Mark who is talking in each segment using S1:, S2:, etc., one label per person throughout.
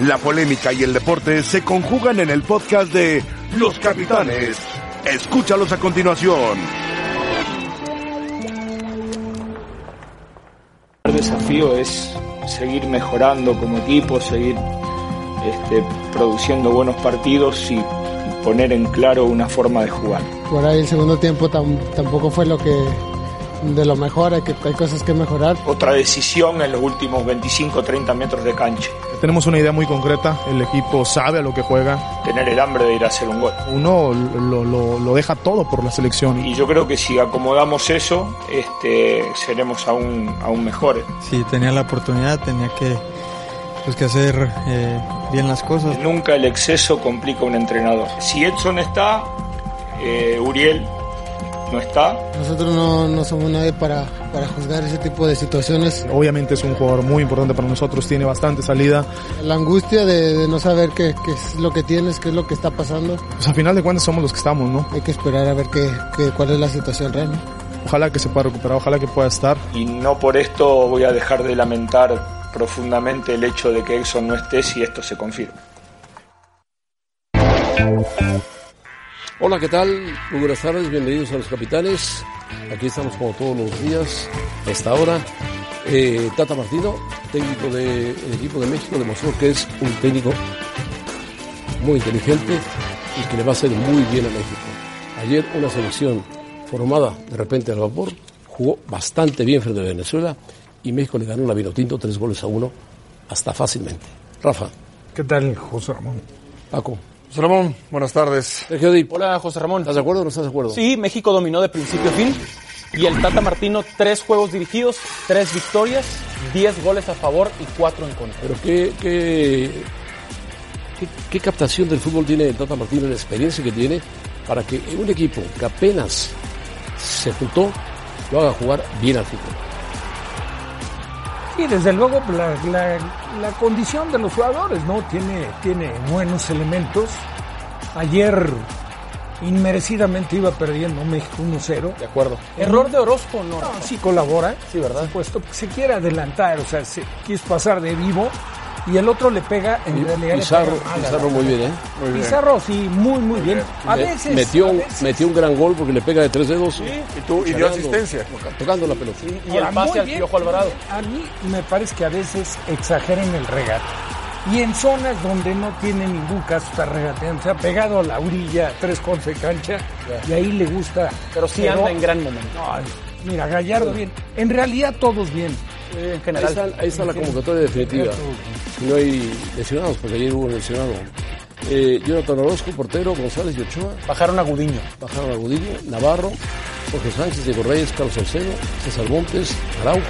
S1: La polémica y el deporte se conjugan en el podcast de Los Capitanes. Escúchalos a continuación.
S2: El desafío es seguir mejorando como equipo, seguir este, produciendo buenos partidos y poner en claro una forma de jugar.
S3: Por ahí el segundo tiempo tampoco fue lo que de lo mejor, hay, que, hay cosas que mejorar.
S2: Otra decisión en los últimos 25 30 metros de cancha.
S4: Tenemos una idea muy concreta, el equipo sabe a lo que juega.
S2: Tener el hambre de ir a hacer un gol.
S4: Uno lo, lo, lo deja todo por la selección.
S2: Y yo creo que si acomodamos eso, este, seremos aún, aún mejores.
S5: Si tenía la oportunidad, tenía que, pues, que hacer eh, bien las cosas.
S2: Nunca el exceso complica a un entrenador. Si Edson está, eh, Uriel no está.
S3: Nosotros no, no somos nadie para, para, juzgar ese tipo de situaciones.
S4: Obviamente es un jugador muy importante para nosotros, tiene bastante salida.
S3: La angustia de, de no saber qué, qué, es lo que tienes, qué es lo que está pasando.
S4: Pues al final de cuentas somos los que estamos, ¿no?
S3: Hay que esperar a ver qué, qué cuál es la situación real. ¿no?
S4: Ojalá que se pueda recuperar, ojalá que pueda estar.
S2: Y no por esto voy a dejar de lamentar profundamente el hecho de que Exxon no esté si esto se confirma.
S6: Hola, ¿qué tal? Muy buenas tardes, bienvenidos a los capitanes. Aquí estamos como todos los días, a esta hora. Eh, Tata Martino, técnico del equipo de México, demostró que es un técnico muy inteligente y que le va a hacer muy bien a México. Ayer una selección formada de repente al vapor jugó bastante bien frente a Venezuela y México le ganó la Vinotinto tres goles a uno hasta fácilmente. Rafa.
S7: ¿Qué tal, José Ramón?
S6: Paco.
S7: José Ramón, buenas tardes.
S8: Hola, José Ramón.
S6: ¿Estás de acuerdo o no estás de acuerdo?
S8: Sí, México dominó de principio a fin. Y el Tata Martino, tres juegos dirigidos, tres victorias, diez goles a favor y cuatro en contra.
S6: Pero qué, qué, qué, qué captación del fútbol tiene el Tata Martino, la experiencia que tiene, para que un equipo que apenas se juntó lo haga jugar bien al fútbol.
S7: Sí, desde luego la, la, la, condición de los jugadores, ¿no? Tiene, tiene buenos elementos. Ayer inmerecidamente iba perdiendo México 1-0.
S8: De acuerdo. Error de Orozco, ¿no?
S7: no sí colabora.
S8: Sí, ¿verdad?
S7: Puesto se quiere adelantar, o sea, se quiso pasar de vivo y el otro le pega en realidad
S6: Pizarro,
S7: le pega mal
S6: Pizarro muy bien, ¿eh?
S7: Muy bien. Pizarro sí, muy muy bien. A
S6: Me-
S7: veces
S6: metió,
S7: a
S6: un-
S7: veces-
S6: metió un gran gol porque le pega de tres dedos.
S9: Y, tú, y dio asistencia.
S6: Tocando la pelota.
S8: Y
S7: Ahora,
S8: el pase al Piojo Alvarado.
S7: A mí me parece que a veces exageran el regate. Y en zonas donde no tiene ningún caso estar regateando, se ha pegado a la orilla, tres con de cancha, y ahí le gusta.
S8: Pero sí anda en gran momento.
S7: No, mira, Gallardo bien. En realidad todos bien.
S8: En
S6: Ahí
S8: general.
S6: está, ahí está la convocatoria definitiva. Si no hay lesionados, porque ayer hubo un lesionado. Eh, Jonathan Orozco, portero, González y Ochoa,
S8: Bajaron a Gudiño.
S6: bajaron a Gudillo, Navarro, Jorge Sánchez, Diego Reyes, Carlos Salcedo, César Montes, Araujo,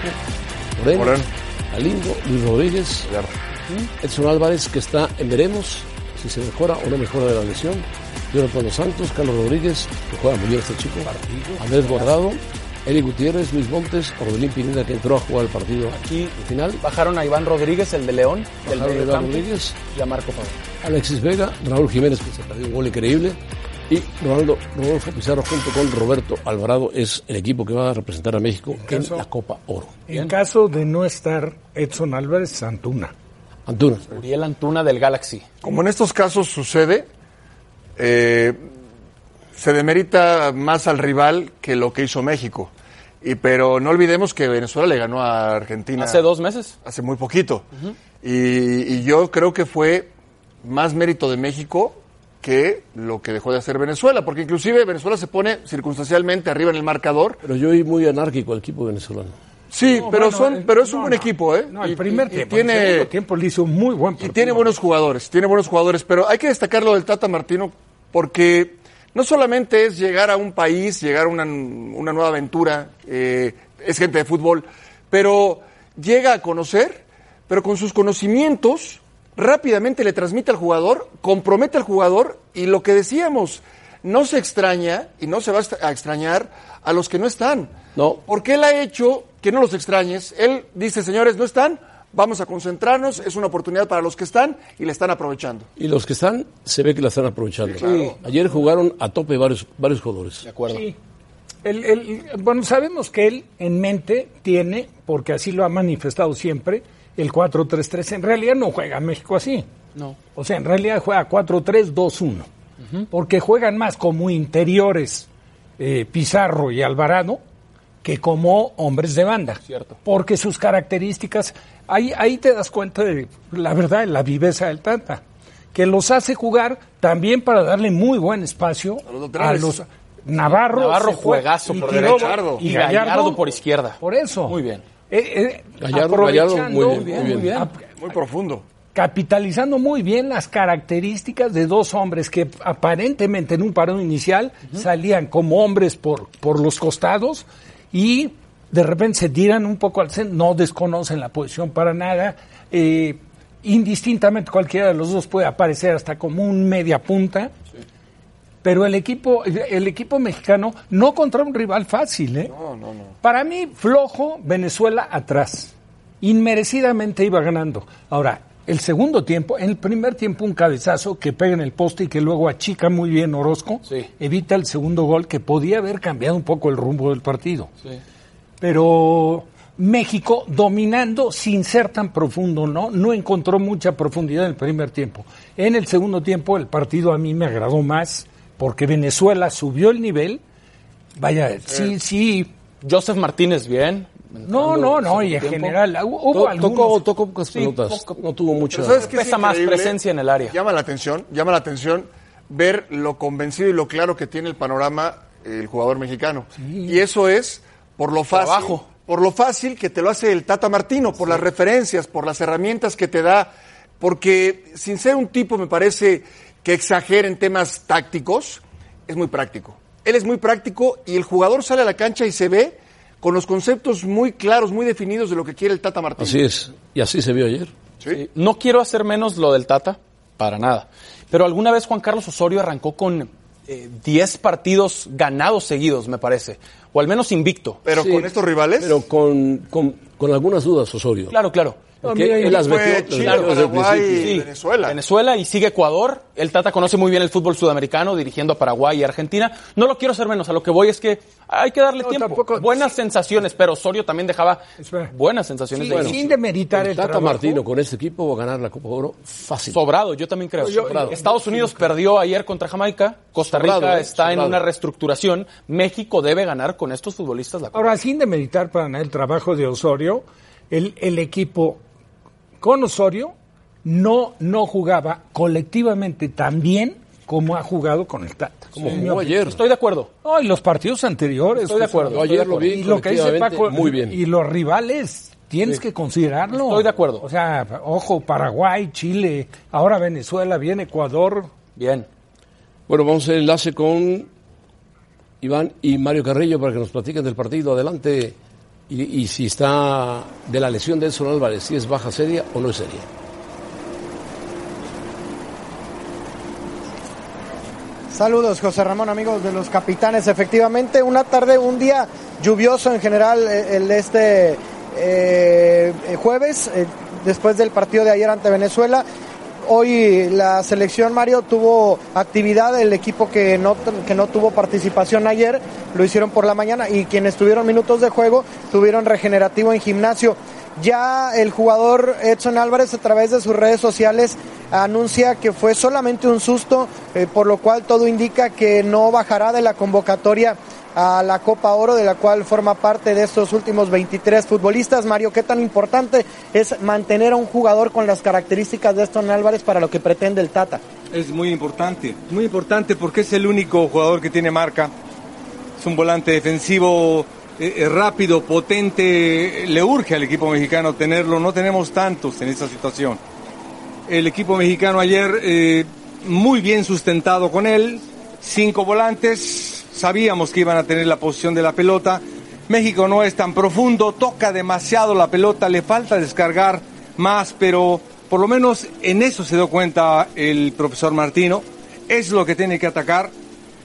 S6: Moreno,
S9: Moreno.
S6: Alindo, Luis Rodríguez, Edson Álvarez, que está en veremos si se mejora o no mejora de la lesión. Jonathan Santos, Carlos Rodríguez, que juega muy bien este chico. Andrés Guardado, Eli Gutiérrez, Luis Montes, Orbelín Pineda, que entró a jugar el partido
S8: Aquí
S6: final.
S8: bajaron a Iván Rodríguez, el de León, del
S6: a Iván Rodríguez,
S8: y a Marco Pablo.
S6: Alexis Vega, Raúl Jiménez, que se perdió un gol increíble, y Ronaldo Rodolfo Pizarro junto con Roberto Alvarado es el equipo que va a representar a México en la Copa Oro.
S7: En caso de no estar Edson Álvarez, Santuna.
S6: Antuna.
S8: Uriel Antuna del Galaxy.
S9: Como en estos casos sucede, eh, se demerita más al rival que lo que hizo México. Y, pero no olvidemos que Venezuela le ganó a Argentina
S8: Hace dos meses.
S9: hace muy poquito. y, y yo creo que fue más mérito de México que lo que dejó de hacer Venezuela, porque inclusive Venezuela se pone circunstancialmente arriba en el marcador.
S6: Pero yo vi muy anárquico al equipo venezolano.
S9: Sí,
S7: No,
S9: pero
S7: bueno,
S9: son,
S7: el-
S9: pero es un buen
S7: no.
S9: equipo, ¿eh?
S7: No, el
S9: Y-
S7: primer
S9: y- y
S7: tiempo. el
S9: tiene,
S7: segundo tiempo le hizo un muy buen
S9: y
S7: partido.
S9: tiene buenos jugadores, tiene buenos jugadores, pero hay que destacar lo del Tata Martino porque no solamente es llegar a un país, llegar a una, una nueva aventura, eh, es gente de fútbol, pero llega a conocer, pero con sus conocimientos rápidamente le transmite al jugador, compromete al jugador y lo que decíamos, no se extraña y no se va a extrañar a los que no están.
S6: No.
S9: Porque él ha hecho que no los extrañes. Él dice, señores, no están, vamos a concentrarnos, es una oportunidad para los que están y le están aprovechando.
S6: Y los que están, se ve que la están aprovechando. Ayer jugaron a tope varios, varios jugadores.
S8: De acuerdo.
S7: Sí. El- el- bueno, sabemos que él en mente tiene, porque así lo ha manifestado siempre, el 4-3-3. En realidad no juega México así.
S8: No.
S7: O sea, en realidad juega 4-3-2-1. Porque juegan más como interiores eh, Pizarro y Alvarado que como hombres de banda.
S8: Cierto.
S7: Porque sus características, ahí, ahí te das cuenta de la verdad, de la viveza del Tata. Que los hace jugar también para darle muy buen espacio
S9: los
S7: a los Navarro.
S8: Navarro juegazo
S7: y
S8: por
S7: tiró-
S8: derecha.
S7: Y
S8: Y
S7: Gallardo,
S8: Gallardo por izquierda.
S7: Por eso.
S8: Muy bien.
S7: Eh, eh,
S6: Gallardo- Gallardo, muy
S7: aprovechando-
S6: bien, muy bien.
S9: Muy profundo.
S7: Capitalizando muy bien las características de dos hombres que aparentemente en un parón inicial salían como hombres por, por los costados y de repente se tiran un poco al centro, no desconocen la posición para nada. eh, indistintamente cualquiera de los dos puede aparecer hasta como un media punta. Pero el equipo, el equipo mexicano no contra un rival fácil, ¿eh? Para mí, flojo, Venezuela atrás. Inmerecidamente iba ganando. Ahora, el segundo tiempo, en el primer tiempo un cabezazo que pega en el poste y que luego achica muy bien Orozco,
S8: Sí.
S7: evita el segundo gol que podía haber cambiado un poco el rumbo del partido.
S8: Sí.
S7: Pero México dominando sin ser tan profundo, ¿no? No encontró mucha profundidad en el primer tiempo. En el segundo tiempo el partido a mí me agradó más porque Venezuela subió el nivel. Vaya, sí, sí.
S8: Joseph Martínez, bien.
S7: No, no, no, y en
S8: tiempo.
S7: general hu- hubo
S6: To- tocó, tocó pocas
S8: Sí,
S6: pelotas.
S8: poco-
S6: no tuvo mucha.
S9: Pero ¿sabes qué es
S8: Pesa más presencia en el área.
S9: Llama la atención, llama la atención ver lo convencido y lo claro que tiene el panorama el jugador mexicano. Y eso es por lo fácil,
S8: Trabajo.
S9: por lo fácil que te lo hace el Tata Martino, por las referencias, por las herramientas que te da, porque sin ser un tipo me parece que exagera en temas tácticos, es muy práctico. Él es muy práctico y el jugador sale a la cancha y se ve con los conceptos muy claros, muy definidos de lo que quiere el Tata Martino.
S6: Así es. Y así se vio ayer.
S9: Sí.
S8: No quiero hacer menos lo del Tata, para nada. Pero alguna vez Juan Carlos Osorio arrancó con eh, 10 partidos ganados seguidos, me parece. O al menos invicto.
S9: Pero
S6: Sí,
S9: con estos rivales,
S6: Pero con, con, con algunas dudas, Osorio.
S8: Claro, claro.
S6: Él las
S9: fue
S6: metió,
S9: Chile,
S6: el
S9: Paraguay, Venezuela.
S8: Venezuela y sigue Ecuador. El Tata conoce muy bien el fútbol sudamericano, dirigiendo a Paraguay y Argentina. No lo quiero hacer menos. A lo que voy es que hay que darle
S7: No,
S8: tiempo.
S7: tampoco-
S8: Buenas sensaciones, pero Osorio también dejaba buenas sensaciones
S7: Sí,
S8: de
S7: sin demeritar el,
S6: El Tata
S7: trabajo.
S6: Martino con este equipo va a ganar la Copa de Oro fácil.
S8: Sobrado, yo también creo.
S7: Yo-
S8: Sobrado. Estados Unidos perdió ayer contra Jamaica. Costa Rica
S6: Sobrado, ¿eh?
S8: está en una reestructuración. México debe ganar con estos futbolistas la Copa.
S7: Ahora, sin demeritar para nada el trabajo de Osorio, el, el equipo con Osorio no, no jugaba colectivamente tan bien como ha jugado con el Tata.
S6: Como
S7: Sí,
S6: jugó ayer.
S8: Estoy de acuerdo.
S7: No, y los partidos anteriores.
S8: Estoy de acuerdo.
S6: Yo ayer lo vi
S7: Y lo que dice Paco,
S6: muy bien.
S7: y los rivales tienes que considerarlo.
S8: Estoy de acuerdo.
S7: O sea, ojo, Paraguay, Chile, ahora Venezuela, viene Ecuador.
S8: Bien.
S6: Bueno, vamos a hacer enlace con Iván y Mario Carrillo para que nos platiquen del partido. Adelante. Y, si está de la lesión de Edson Álvarez, si es baja seria o no es seria.
S10: Saludos, José Ramón, amigos de los capitanes. Efectivamente, una tarde, un día lluvioso en general, eh, el de este eh, eh, jueves, después del partido de ayer ante Venezuela. Hoy la selección Mario tuvo actividad, el equipo que no, que no tuvo participación ayer lo hicieron por la mañana y quienes tuvieron minutos de juego tuvieron regenerativo en gimnasio. Ya el jugador Edson Álvarez a través de sus redes sociales anuncia que fue solamente un susto, eh, por lo cual todo indica que no bajará de la convocatoria a la Copa Oro, de la cual forma parte de estos últimos 23 futbolistas. Mario, ¿qué tan importante es mantener a un jugador con las características de Edson Álvarez para lo que pretende el Tata?
S11: Es muy importante, muy importante porque es el único jugador que tiene marca. Es un volante defensivo eh, eh, rápido, potente. Le urge al equipo mexicano tenerlo. No tenemos tantos en esta situación. El equipo mexicano ayer eh, muy bien sustentado con él. Cinco volantes. Sabíamos que iban a tener la posición de la pelota. México no es tan profundo, toca demasiado la pelota, le falta descargar más, pero por lo menos en eso se dio cuenta el profesor Martino. Es lo que tiene que atacar.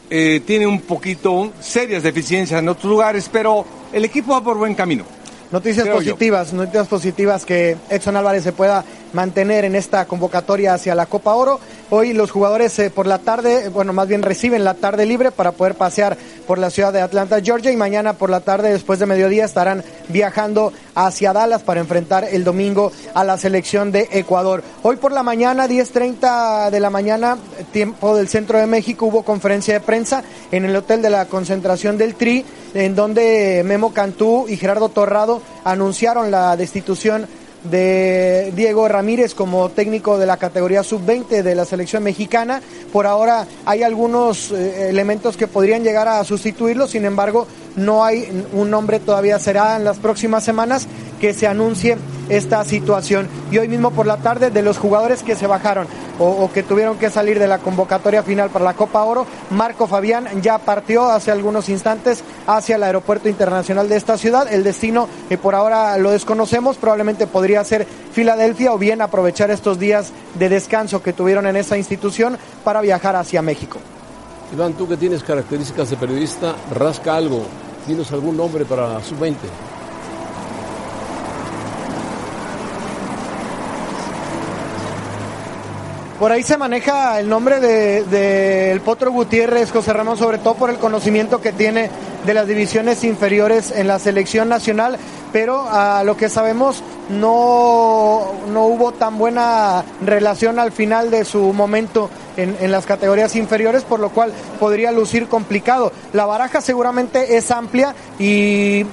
S11: Eh, tiene un poquito serias deficiencias en otros lugares, pero el equipo va por buen camino.
S10: Noticias
S11: Creo yo.
S10: positivas, noticias positivas que Edson Álvarez se pueda mantener en esta convocatoria hacia la Copa Oro. Hoy los jugadores eh, por la tarde, bueno, más bien reciben la tarde libre para poder pasear por la ciudad de Atlanta, Georgia, y mañana por la tarde, después de mediodía, estarán viajando hacia Dallas para enfrentar el domingo a la selección de Ecuador. Hoy por la mañana, 10.30 de la mañana, tiempo del centro de México, hubo conferencia de prensa en el hotel de la concentración del Tri, en donde Memo Cantú y Gerardo Torrado anunciaron la destitución de Diego Ramírez como técnico de la categoría sub-20 de la selección mexicana. Por ahora hay algunos eh, elementos que podrían llegar a sustituirlo, sin embargo, no hay un nombre todavía, será en las próximas semanas que se anuncie esta situación. Y hoy mismo por la tarde, de los jugadores que se bajaron o, que tuvieron que salir de la convocatoria final para la Copa Oro, Marco Fabián ya partió hace algunos instantes hacia el aeropuerto internacional de esta ciudad. El destino que por ahora lo desconocemos, probablemente podría ser Filadelfia o bien aprovechar estos días de descanso que tuvieron en esa institución para viajar hacia México.
S6: Iván, tú que tienes características de periodista, rasca algo. ¿Tienes algún nombre para sub-20?
S10: Por ahí se maneja el nombre del de, Potro Gutiérrez, José Ramón, sobre todo por el conocimiento que tiene de las divisiones inferiores en la selección nacional, pero a lo que sabemos no, no hubo tan buena relación al final de su momento en, las categorías inferiores, por lo cual podría lucir complicado. La baraja seguramente es amplia y eh,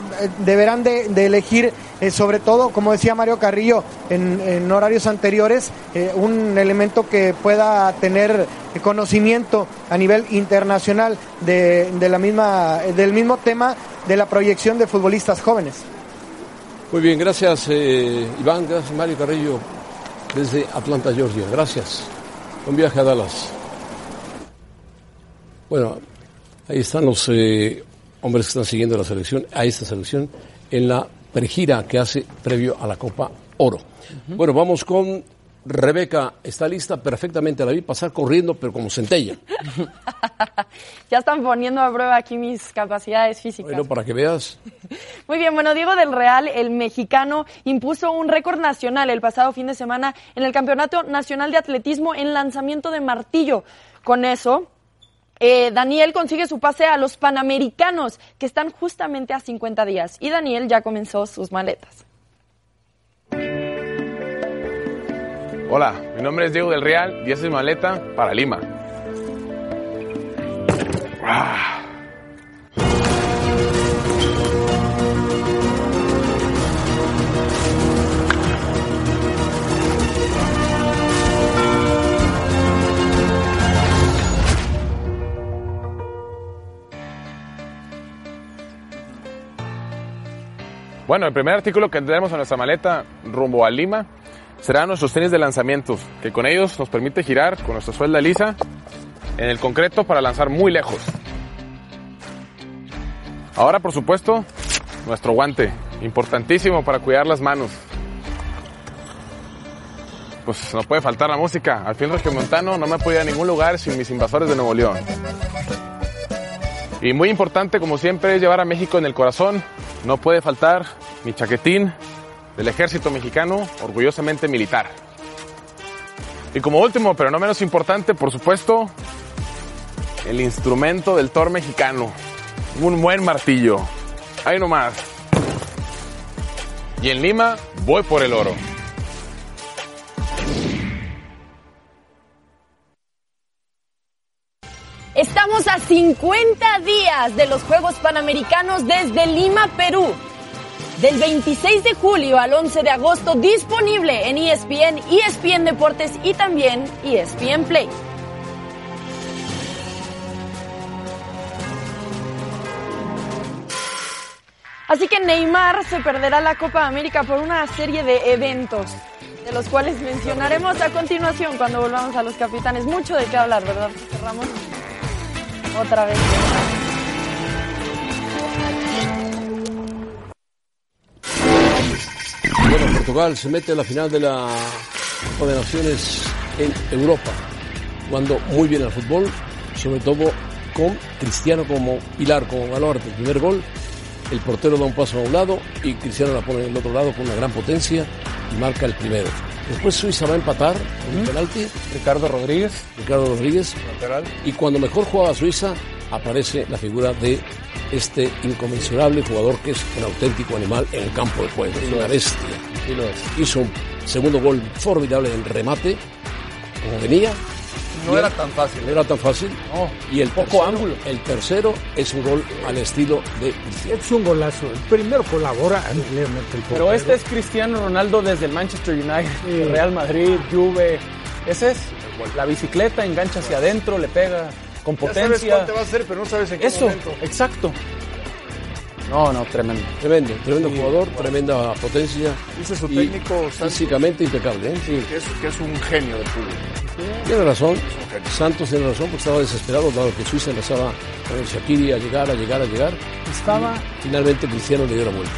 S10: deberán de, elegir, eh, sobre todo, como decía Mario Carrillo en, horarios anteriores, eh, un elemento que pueda tener conocimiento a nivel internacional de la misma, del mismo tema de la proyección de futbolistas jóvenes.
S6: Muy bien, gracias Iván, gracias Mario Carrillo desde Atlanta, Georgia. Gracias. Un viaje a Dallas. Bueno, ahí están los eh, hombres que están siguiendo la selección, a esta selección, en la pregira que hace previo a la Copa Oro. Bueno, vamos con Rebeca. Está lista perfectamente, la vi pasar corriendo, pero como centella.
S12: ya están poniendo a prueba aquí mis capacidades físicas.
S6: Bueno, para que veas.
S12: Muy bien, bueno, Diego del Real, el mexicano, impuso un récord nacional el pasado fin de semana en el Campeonato Nacional de Atletismo en lanzamiento de martillo. Con eso, eh, Daniel consigue su pase a los Panamericanos, que están justamente a 50 días. Y Daniel ya comenzó sus maletas.
S13: Hola, mi nombre es Diego del Real y esta es mi maleta para Lima. Bueno, el primer artículo que tendremos en nuestra maleta rumbo a Lima serán nuestros tenis de lanzamientos, que con ellos nos permite girar con nuestra suelda lisa en el concreto para lanzar muy lejos. Ahora, por supuesto, nuestro guante, importantísimo para cuidar las manos. Pues no puede faltar la música. Al fin Montano no me ir a ningún lugar sin mis invasores de Nuevo León. Y muy importante, como siempre, es llevar a México en el corazón. No puede faltar mi chaquetín del ejército mexicano, orgullosamente militar. Y como último, pero no menos importante, por supuesto, el instrumento del Thor mexicano. Un buen martillo. Ahí nomás. Y en Lima voy por el oro.
S12: Estamos a 50 días de los Juegos Panamericanos desde Lima, Perú. Del 26 de julio al 11 de agosto disponible en ESPN, ESPN Deportes y también ESPN Play. Así que Neymar se perderá la Copa América por una serie de eventos, de los cuales mencionaremos a continuación cuando volvamos a los capitanes. Mucho de qué hablar, ¿verdad, Ramón? otra vez.
S6: Portugal se mete a la final de la Copa de Naciones en Europa, jugando muy bien al fútbol, sobre todo con Cristiano como pilar, como valor del primer gol. El portero da un paso a un lado y Cristiano la pone en el otro lado con una gran potencia y marca el primero. Después Suiza va a empatar en un penalti.
S8: Ricardo Rodríguez.
S6: Ricardo Rodríguez.
S9: Lateral.
S6: Y cuando mejor jugaba Suiza, aparece la figura de este inconmensurable jugador que es un auténtico animal en el campo de juego,
S8: lo
S6: una
S8: es.
S6: bestia. Hizo un segundo gol formidable en remate, como venía.
S9: No era tan fácil.
S6: No era tan fácil. y el
S7: poco
S6: tercero,
S7: ángulo.
S6: El tercero es un gol al estilo de Cristiano.
S7: Es un golazo. El primero colabora ampliamente el
S8: Pero este es Cristiano Ronaldo desde el Manchester United, Real Madrid, Juve. Ese es la bicicleta, engancha hacia adentro, le pega con
S9: Ya sabes
S8: potencia.
S9: cuál te va a hacer, pero no sabes en qué
S8: Eso,
S9: momento.
S8: exacto. No, no, tremendo.
S6: Tremendo, tremendo jugador, tremenda potencia.
S9: Dice su
S6: y
S9: técnico Santos,
S6: físicamente impecable. ¿eh?
S9: que, es, que es un genio del fútbol.
S6: Tiene razón, Santos tiene razón porque estaba desesperado, dado que Suiza empezaba con el Shakiri a llegar, a llegar, a llegar.
S7: Estaba,
S6: Finalmente Cristiano le dio la vuelta.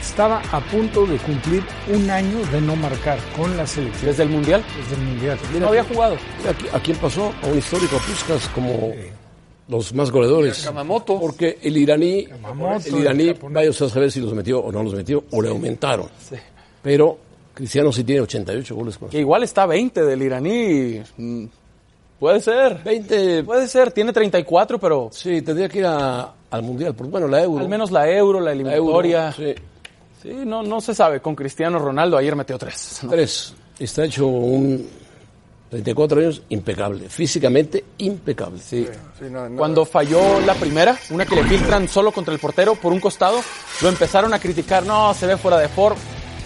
S7: estaba a punto de cumplir un año de no marcar con la selección.
S8: Desde el Mundial.
S7: Desde el Mundial.
S8: No había jugado.
S6: Mira, aquí- ¿A quién pasó? A un histórico Puskas como los más goleadores.
S9: Kamamoto.
S6: Porque el iraní,
S7: Kamamoto,
S6: el iraní,
S7: el
S6: vaya usted a saber si los metió o no los metió, o le aumentaron. Pero Cristiano sí tiene 88 goles con
S8: Que igual está 20 del iraní. Mm, Puede ser.
S6: 20,
S8: Puede ser. Tiene 34, pero
S6: sí, tendría que ir a- al Mundial, porque bueno, la Euro.
S8: al menos la Euro, la
S6: la Euro,
S8: eliminatoria.
S6: sí.
S8: Sí, no, no se sabe. Con Cristiano Ronaldo ayer metió tres. ¿no?
S6: Tres. Está hecho un 34 años impecable, físicamente impecable.
S8: Sí.
S9: Sí, no, no.
S8: Cuando falló la primera, una que le filtran solo contra el portero por un costado, lo empezaron a criticar. No, se ve fuera de forma.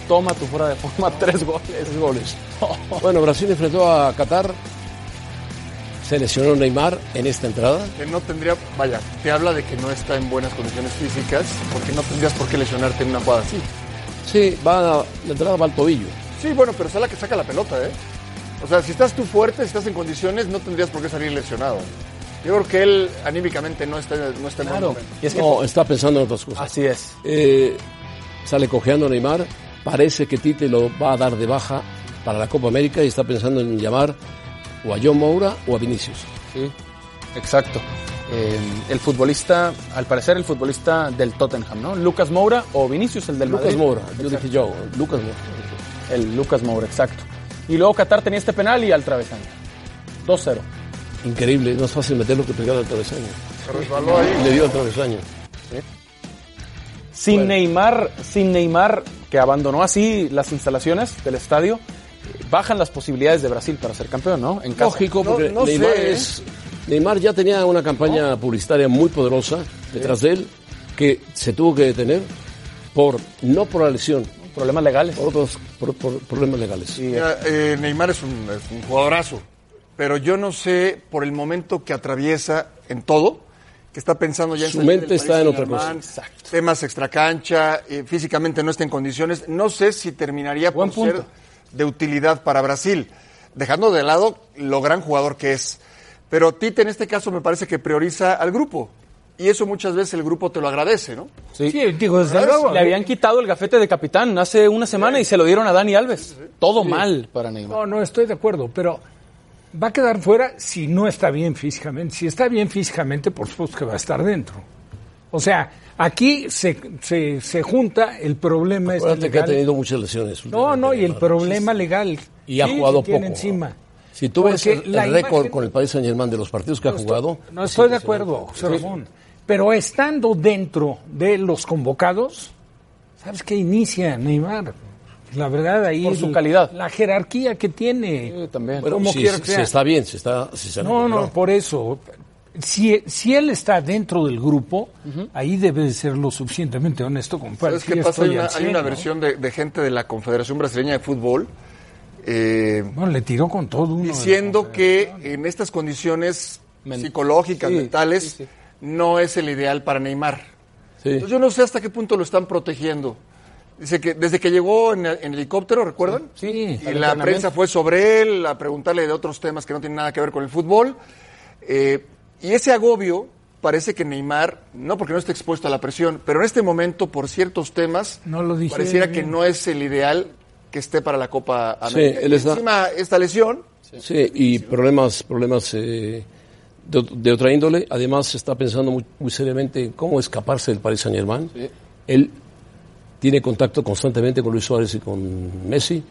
S8: Toma tu fuera de forma, tres goles.
S6: Tres goles. Bueno, Brasil enfrentó a Qatar. Se lesionó Neymar en esta entrada.
S9: que no tendría, vaya, te habla de que no está en buenas condiciones físicas, porque no tendrías por qué lesionarte en una jugada así.
S6: Sí, va, la entrada va al tobillo.
S9: Sí, bueno, pero es la que saca la pelota, ¿eh? O sea, si estás tú fuerte, si estás en condiciones, no tendrías por qué salir lesionado. Yo creo que él anímicamente no está, no está en buen
S8: Claro. Y es que
S6: No, está pensando en otras cosas.
S8: así es.
S6: Eh, sale cojeando Neymar. Parece que Tite lo va a dar de baja para la Copa América y está pensando en llamar o a John Moura o a Vinicius.
S8: Sí, exacto. Eh, el futbolista, al parecer el futbolista del Tottenham, ¿no? Lucas Moura o Vinicius, el del
S6: Lucas
S8: Madrid.
S6: Moura, yo dije yo, Lucas Moura.
S8: El Lucas Moura, exacto. Y luego Qatar tenía este penal y al travesaño. 2-0.
S6: Increíble, es más fácil meterlo que pegar al travesaño.
S9: Se resbaló ahí.
S6: Y le dio al travesaño.
S8: Sin Neymar, sin Neymar, que abandonó así las instalaciones del estadio, bajan las posibilidades de Brasil para ser campeón, ¿no? En casa.
S6: Lógico,
S9: No-
S6: porque
S9: no
S6: Neymar,
S9: sé, ¿eh?
S6: es- Neymar ya tenía una campaña publicitaria muy poderosa detrás de él que se tuvo que detener por no por la lesión,
S8: Problemas legales.
S6: otros por- por problemas legales.
S9: Mira, eh, Neymar es un, es un jugadorazo, pero yo no sé por el momento que atraviesa en todo, que está pensando ya en
S6: Su mente está en otra cosa.
S9: Temas extracancha, eh, físicamente no está en condiciones. No sé si terminaría
S8: Buen
S9: por ser
S8: punto.
S9: de utilidad para Brasil, dejando de lado lo gran jugador que es. Pero Tite en este caso me parece que prioriza al grupo. Y eso muchas veces el grupo te lo agradece, ¿no?
S8: Sí.
S7: Sí, digo, desde luego.
S8: Le habían quitado el gafete de capitán hace una semana y se lo dieron a Dani Alves. Todo mal para Neymar.
S7: No, no estoy de acuerdo, pero va a quedar fuera si no está bien físicamente. Si está bien físicamente, por supuesto que va a estar dentro. O sea, aquí se, se, se junta el problema este
S6: que ha tenido muchas lesiones.
S7: No, no, y el problema legal.
S6: Y ha jugado poco.
S7: encima.
S6: Si tú ves el, récord
S7: imagen-
S6: con el Paris Saint Germain de los partidos que ha jugado,
S7: No
S6: es
S7: estoy de acuerdo, José Ramón. Pero estando dentro de los convocados, ¿sabes qué inicia Neymar? La verdad, ahí.
S8: Por su
S7: el-
S8: calidad.
S7: La jerarquía que tiene.
S8: Sí, también.
S6: Bueno,
S7: como
S6: si,
S7: quiera que
S6: si
S7: sea.
S6: está bien, si está, si se
S7: No, no, por eso. Si, si él está dentro del grupo, ahí debe de ser lo suficientemente honesto para
S9: ¿Sabes qué pasa? Hay una,
S7: al
S9: hay
S7: 100,
S9: una
S7: ¿no?
S9: versión de, de gente de la Confederación Brasileña de Fútbol eh,
S7: Bueno, le tiró con todo uno.
S9: diciendo que en estas condiciones
S8: Men-
S9: psicológicas,
S8: Sí,
S9: mentales,
S8: sí, sí.
S9: No es el ideal para Neymar.
S6: Sí.
S9: Entonces, yo no sé hasta qué punto lo están protegiendo. Dice que desde que llegó en, en helicóptero, ¿recuerdan?
S8: Sí,
S9: Y
S8: al
S9: la prensa fue sobre él a preguntarle de otros temas que no tienen nada que ver con el fútbol. Eh, y ese agobio parece que Neymar, no porque no esté expuesto a la presión, pero en este momento por ciertos temas
S7: No lo
S9: pareciera
S7: bien.
S9: que no es el ideal que esté para la Copa
S6: Sí,
S9: América.
S6: él
S9: Y
S6: está-
S9: Encima esta lesión,
S6: Sí, y problemas, problemas eh, de, de otra índole. Además, se está pensando muy, muy seriamente en cómo escaparse del Paris Saint Germain. Él tiene contacto constantemente con Luis Suárez y con Messi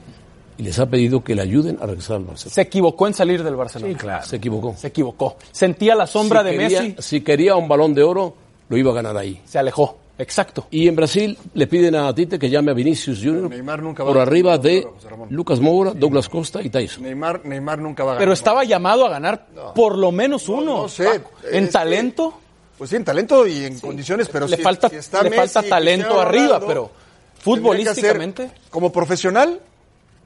S6: y les ha pedido que le ayuden a regresar al Barcelona.
S8: Se equivocó en salir del Barcelona.
S6: Sí, claro. Se equivocó.
S8: Se equivocó. Sentía la sombra
S6: Si
S8: de
S6: quería-
S8: Messi,
S6: Si quería un balón de oro, lo iba a ganar ahí.
S8: se alejó. Exacto.
S6: Y en Brasil le piden a Tite que llame a Vinicius Junior
S9: Neymar nunca va
S6: por
S9: a-
S6: arriba de. Lucas Moura, Douglas Costa y Tyson.
S9: Neymar, Neymar nunca va a ganar.
S8: Pero estaba llamado a ganar por lo menos uno.
S9: no sé.
S8: Paco. En
S9: Es que-
S8: talento,
S9: Pues sí, en talento y en condiciones, pero
S8: le
S9: si-
S8: falta,
S9: si está
S8: le
S9: Messi,
S8: falta talento arriba, pero
S9: hacer-
S8: futbolísticamente,
S9: como profesional,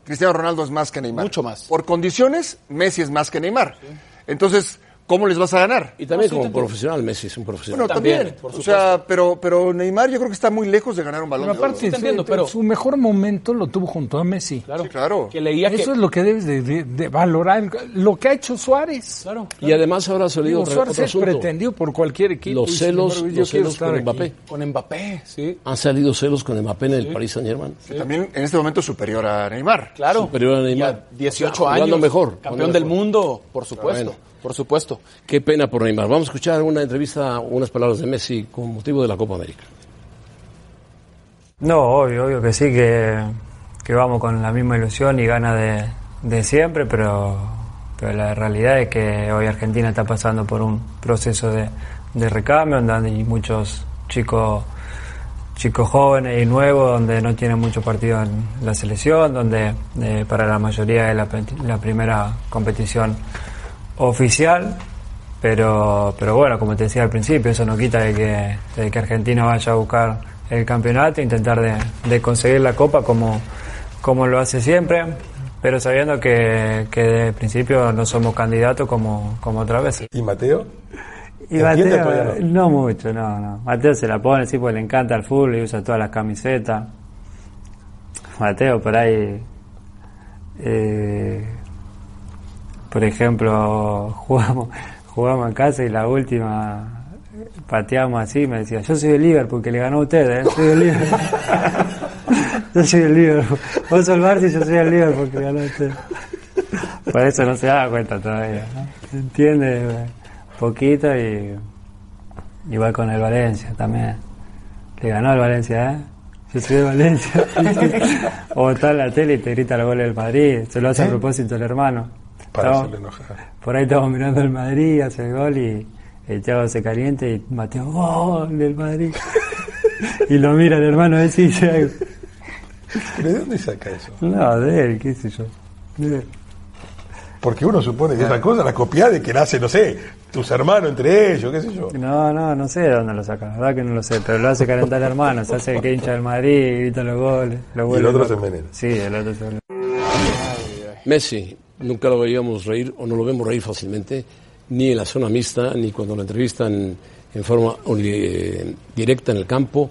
S9: Cristiano Ronaldo es más que Neymar.
S8: Mucho más.
S9: Por condiciones, Messi es más que Neymar. Entonces, ¿cómo les vas a ganar?
S6: Y también
S8: sí,
S6: como
S8: entiendo.
S6: profesional, Messi es un profesional.
S9: Bueno, también.
S8: por
S9: o sea, pero, pero Neymar yo creo que está muy lejos de ganar un balón
S7: Pero
S9: de oro.
S7: aparte,
S8: te entiendo,
S7: su-
S8: pero-
S7: su mejor momento lo tuvo junto a Messi.
S8: claro,
S9: Sí, claro.
S8: que leía que
S7: Eso es lo que debes de, de- de valorar. Lo que ha hecho Suárez.
S8: claro,
S6: Y además ahora ha salido
S7: Digo,
S6: otro,
S7: Suárez
S6: otro
S7: es
S6: asunto.
S7: pretendido por cualquier equipo.
S6: Los celos,
S7: embargo,
S6: los celos con
S7: aquí.
S6: Mbappé.
S8: con Mbappé, sí,
S6: Han salido celos con Mbappé en el Paris Saint Germain.
S9: Que también en este momento es superior a Neymar.
S8: claro.
S6: Superior a Neymar.
S8: 18
S6: O sea, jugando
S8: años,
S6: mejor,
S8: campeón del mundo, por supuesto,
S6: Bueno.
S8: Por supuesto.
S6: Qué pena por Neymar. Vamos a escuchar una entrevista, unas palabras de Messi con motivo de la Copa América.
S14: No, obvio, obvio que sí, que, que vamos con la misma ilusión y ganas de, de siempre, pero, pero la realidad es que hoy Argentina está pasando por un proceso de, de recambio, donde hay muchos chicos chicos jóvenes y nuevos, donde no tienen mucho partido en la selección, donde eh, para la mayoría es la, la primera competición oficial, pero, pero bueno, como te decía al principio, eso no quita de que, de que Argentina vaya a buscar el campeonato, intentar de, de conseguir la copa como, como lo hace siempre, pero sabiendo que, que de principio no somos candidatos como, como otra vez.
S15: ¿Y Mateo?
S14: Y
S15: ¿Te entiende
S14: Mateo,
S15: no?
S14: no mucho, no, no. Mateo se la pone, sí, porque le encanta el fútbol y usa todas las camisetas. Mateo, por ahí, eh, por ejemplo, jugamos, jugamos en casa y la última pateamos así, me decía, yo soy el Liverpool, que le ganó a ustedes, ¿eh? soy el Liverpool. yo soy el Liverpool. Vos sos el Barça y yo soy el Liverpool, que le ganó a ustedes. Por eso no se da cuenta todavía, ¿no? ¿Se entiende? Poquito y igual con el Valencia también. Le ganó el Valencia, ¿eh? Yo soy de Valencia. o está en la tele y te grita los goles del Madrid. Se lo hace a propósito el hermano.
S15: Para hacerle enojar.
S14: por ahí estamos mirando el Madrid, hace el gol y el Thiago se calienta y Mateo, gol del Madrid. y lo mira el hermano
S15: ¿Pero de dónde saca eso?
S14: no, de él, qué sé yo. De él.
S15: Porque uno supone que esa cosa la copia de que nace, no sé, tus hermanos entre ellos, qué sé yo.
S14: No, no, no sé de dónde lo saca, la verdad que no lo sé, pero lo hace calentar el hermano, se hace el que hincha del Madrid, grita los goles. Lo
S15: Y el otro
S14: loco.
S15: se envenena.
S14: Sí, el otro se envenena.
S6: Messi, nunca lo veíamos reír o no lo vemos reír fácilmente, ni en la zona mixta, ni cuando lo entrevistan en forma directa en el campo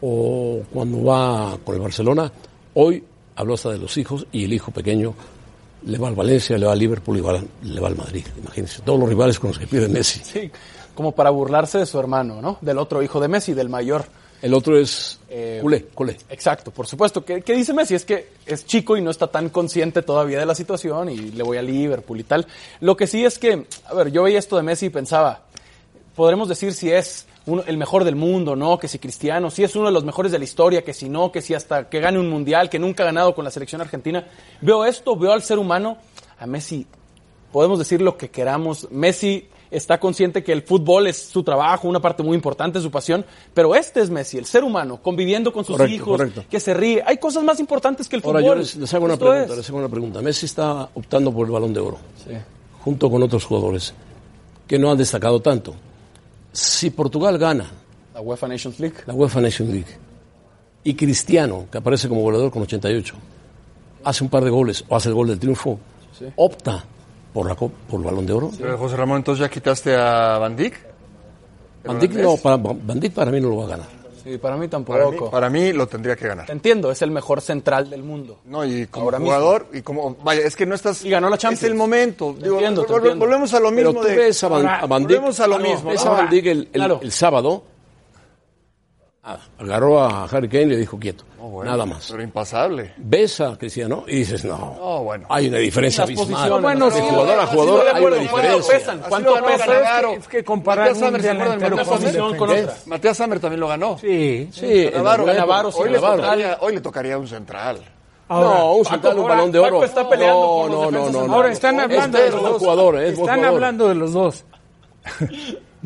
S6: o cuando va con el Barcelona. Hoy habló hasta de los hijos y el hijo pequeño le va al Valencia, le va al Liverpool y va le va al Madrid. Imagínense, todos los rivales con los que pierde Messi.
S8: Sí, como para burlarse de su hermano, ¿no? Del otro hijo de Messi, del mayor.
S6: El otro es
S8: Eh,
S6: culé, culé.
S8: Exacto, por supuesto. ¿Qué, qué dice Messi? Es que es chico y no está tan consciente todavía de la situación y le voy a Liverpool y tal. Lo que sí es que, a ver, yo veía esto de Messi y pensaba, podremos decir si es uno- el mejor del mundo, ¿no? Que si Cristiano, si es uno de los mejores de la historia, que si no, que si hasta que gane un mundial, que nunca ha ganado con la selección argentina. Veo esto, veo al ser humano, a Messi, podemos decir lo que queramos. Messi está consciente que el fútbol es su trabajo, una parte muy importante, su pasión, pero este es Messi, el ser humano, conviviendo con sus
S6: Correcto,
S8: hijos,
S6: correcto.
S8: que se ríe. Hay cosas más importantes que el
S6: Ahora
S8: fútbol.
S6: yo les, les hago una pregunta,
S8: es.
S6: les hago una pregunta. Messi está optando por el Balón de Oro,
S8: Sí.
S6: junto con otros jugadores que no han destacado tanto. Si Portugal gana
S8: La UEFA Nations League.
S6: la UEFA Nation League y Cristiano, que aparece como goleador con 88, hace un par de goles o hace el gol del triunfo,
S8: Sí.
S6: opta por, la, por el Balón de Oro.
S9: Pero, José Ramón, entonces ya quitaste a Van Dijk.
S6: No, para, Van Dijk para mí no lo va a ganar.
S8: Sí, para mí
S9: Para
S8: tampoco.
S9: mí, para mí lo tendría que ganar.
S8: Te entiendo, es el mejor central del mundo.
S9: No, y como
S8: Ahora mismo.
S9: jugador, y como, vaya, es que no estás...
S8: Y ganó la Champions.
S9: Es el momento.
S8: Te
S9: Digo,
S8: entiendo, te
S9: vol-
S8: entiendo.
S9: Volvemos a lo
S6: Pero
S9: mismo
S6: tú
S9: de...
S6: ves a Van, a Van Dijk,
S9: volvemos a lo
S6: no,
S9: mismo.
S6: ves a Van Dijk el, el-
S8: Claro.
S6: el sábado, ah, agarró a Harry Kane y le dijo quieto,
S9: bueno,
S6: nada más.
S9: Pero impasable.
S6: Ves a Cristiano y dices, no,
S9: No, bueno.
S6: hay una diferencia abismal.
S7: Bueno,
S6: de
S7: sí,
S6: jugador a jugador
S9: de
S6: hay
S9: acuerdo,
S6: una
S9: ¿cuánto
S6: diferencia.
S8: pesan? ¿Cuánto
S9: ganó
S8: pesan?
S9: Cannavaro.
S7: Es que comparar
S9: Matías Sammer, ¿se acuerdan? Sammer.
S8: posición con otra.
S9: Matías Sammer también lo ganó.
S7: Sí.
S6: Sí,
S9: hoy, le tocaría, hoy le tocaría un central.
S6: no, un central, un balón de oro.
S7: Paco está peleando
S6: no, no, no,
S7: defensas
S6: no.
S7: Ahora están hablando
S6: es,
S7: de
S6: es
S7: los dos.
S6: es
S7: Están hablando de los dos.